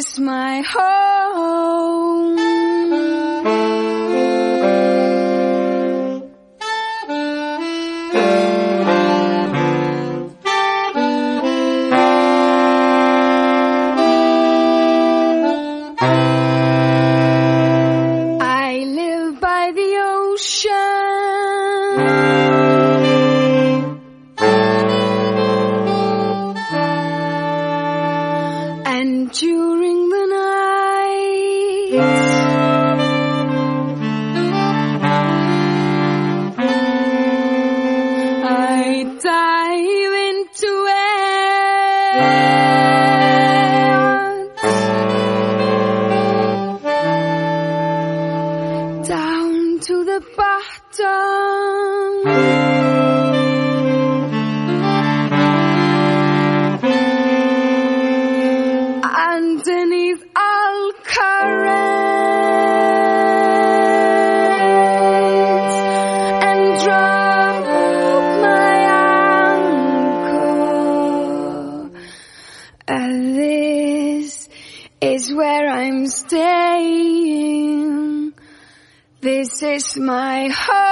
is my home. The bottom. My home.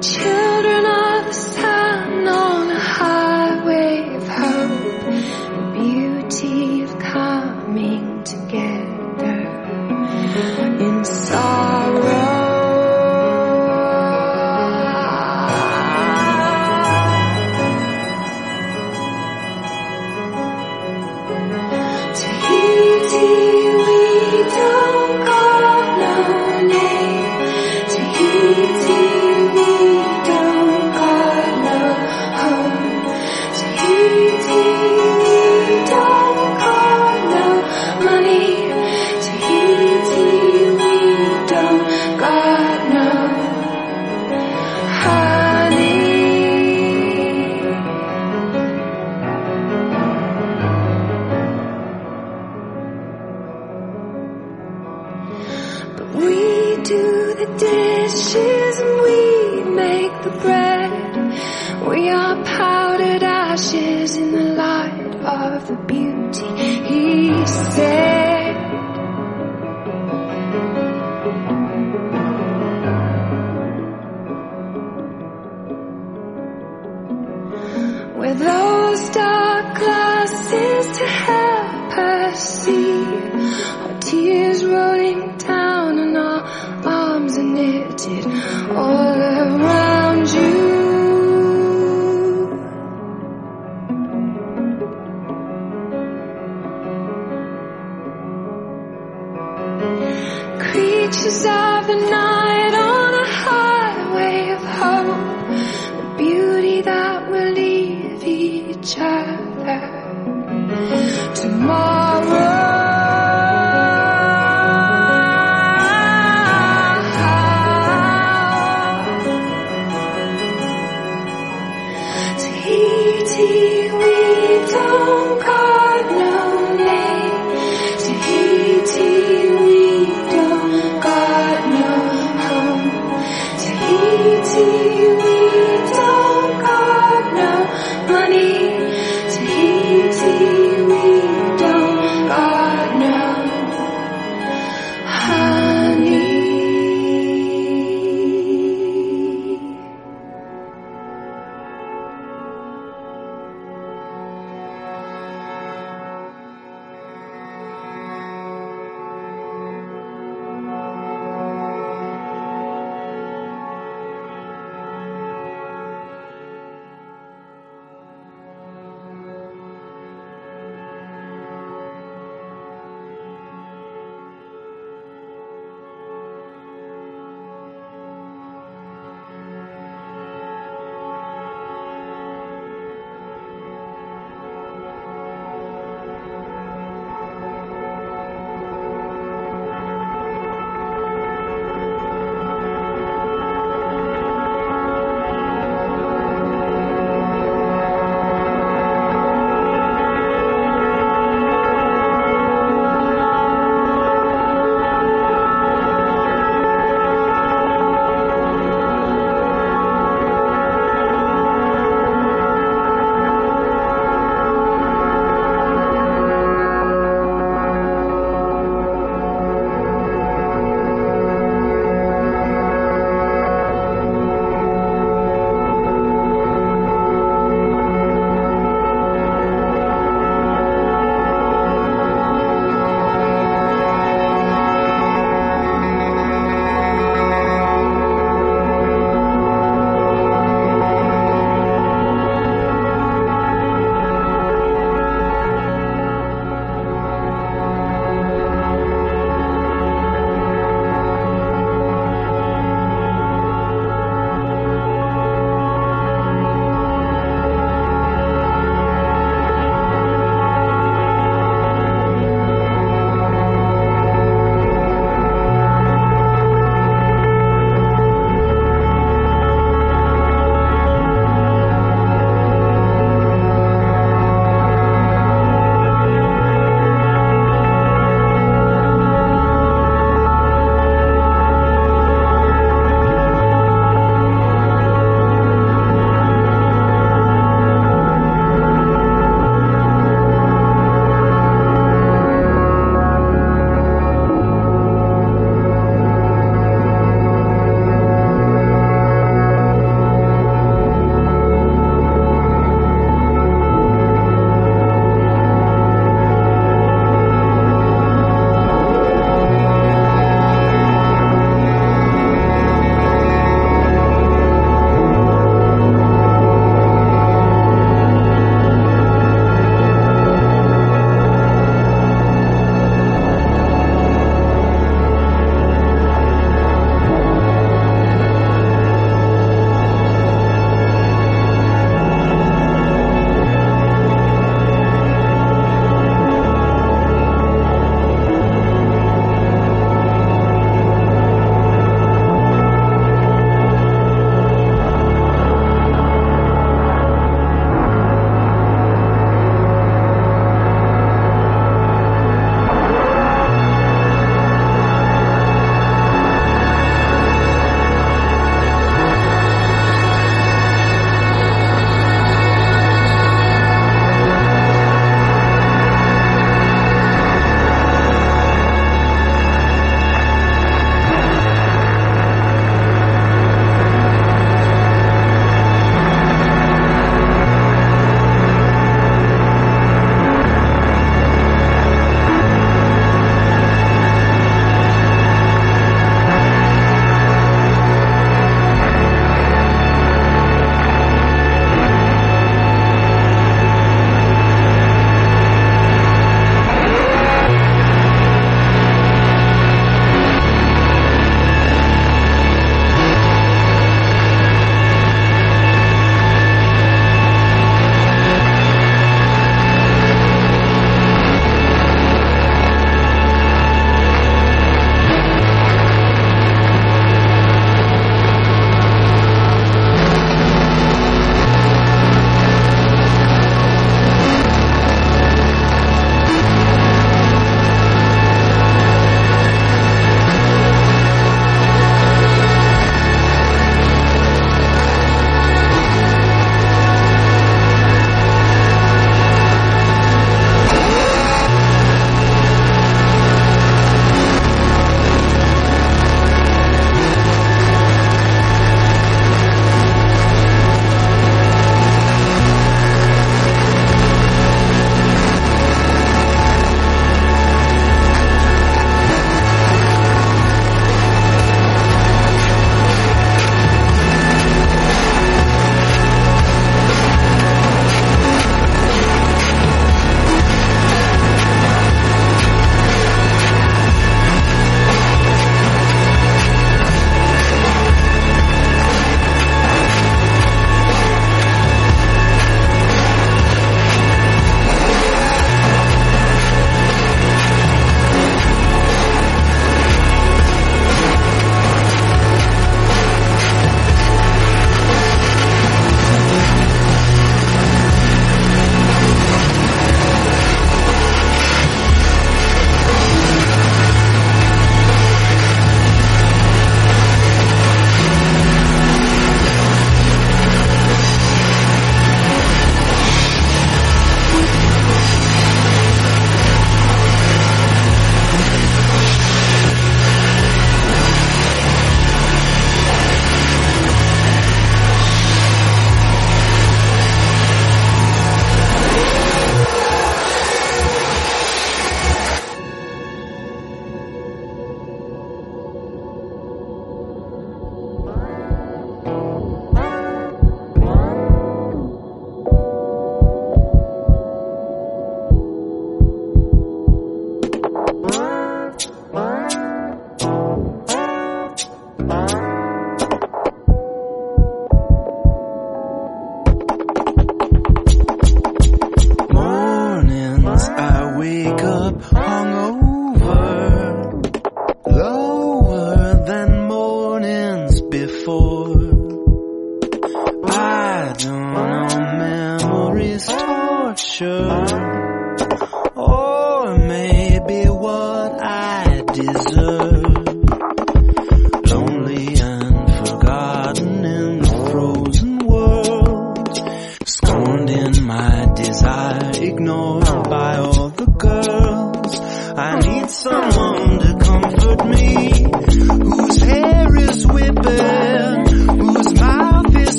Choose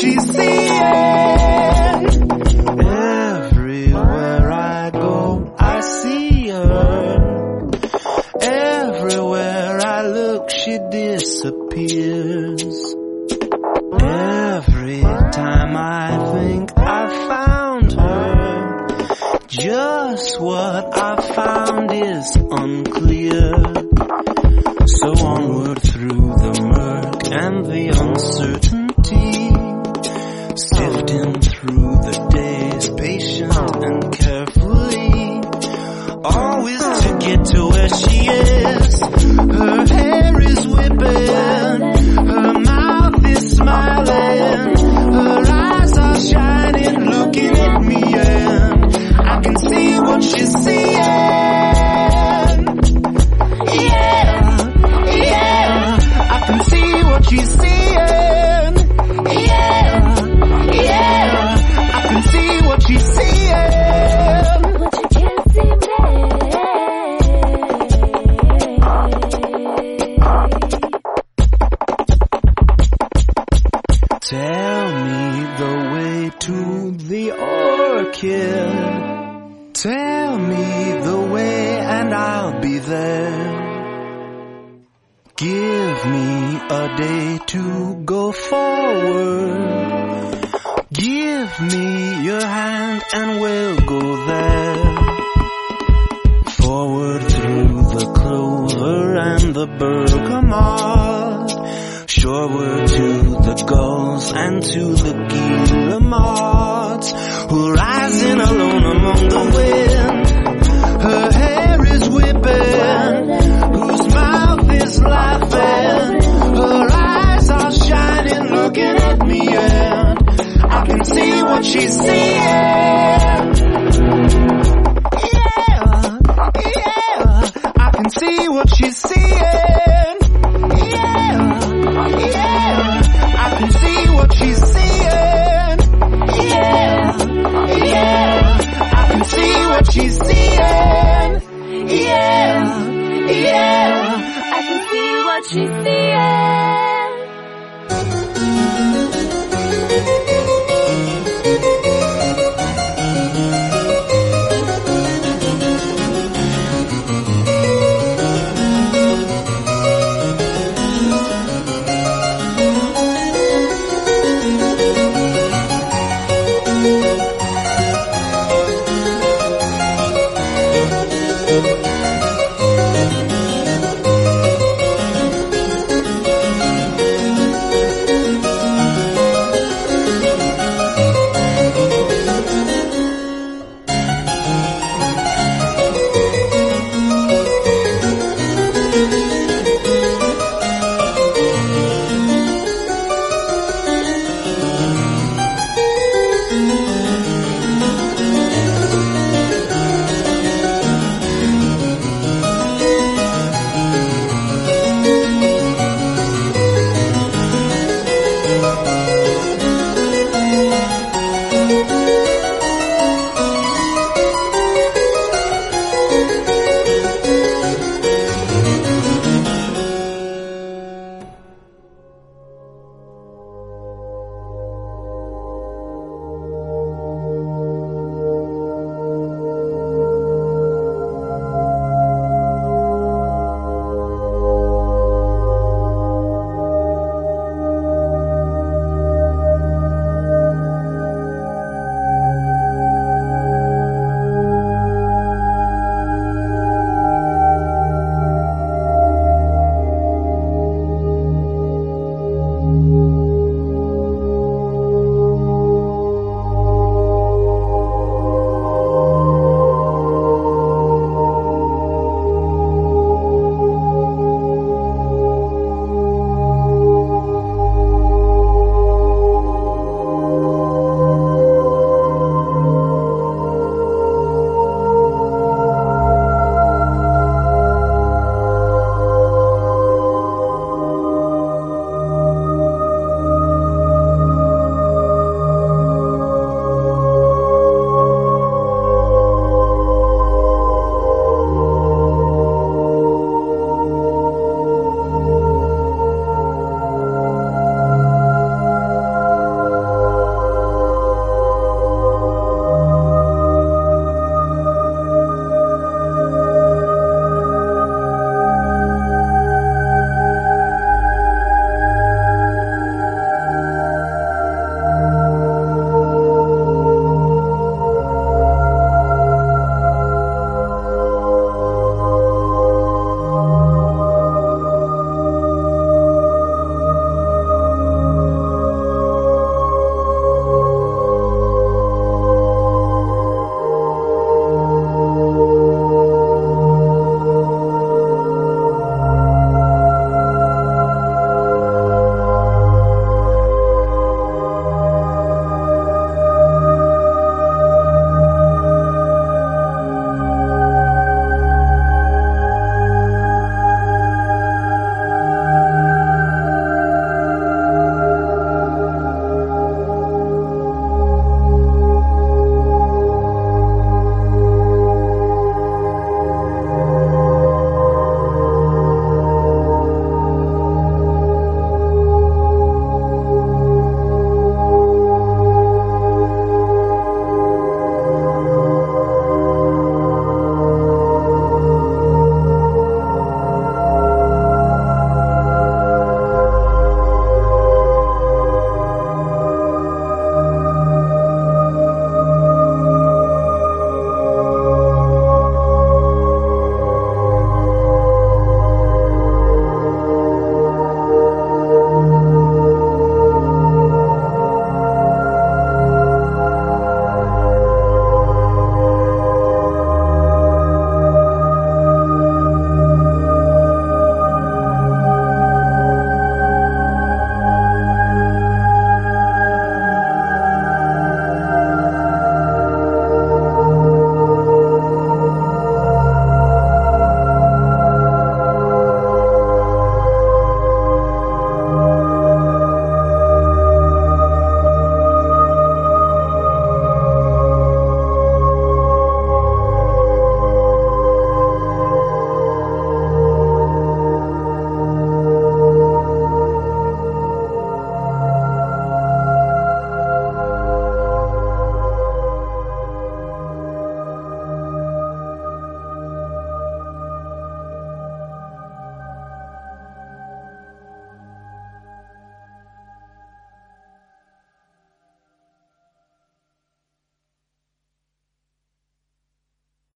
she's see.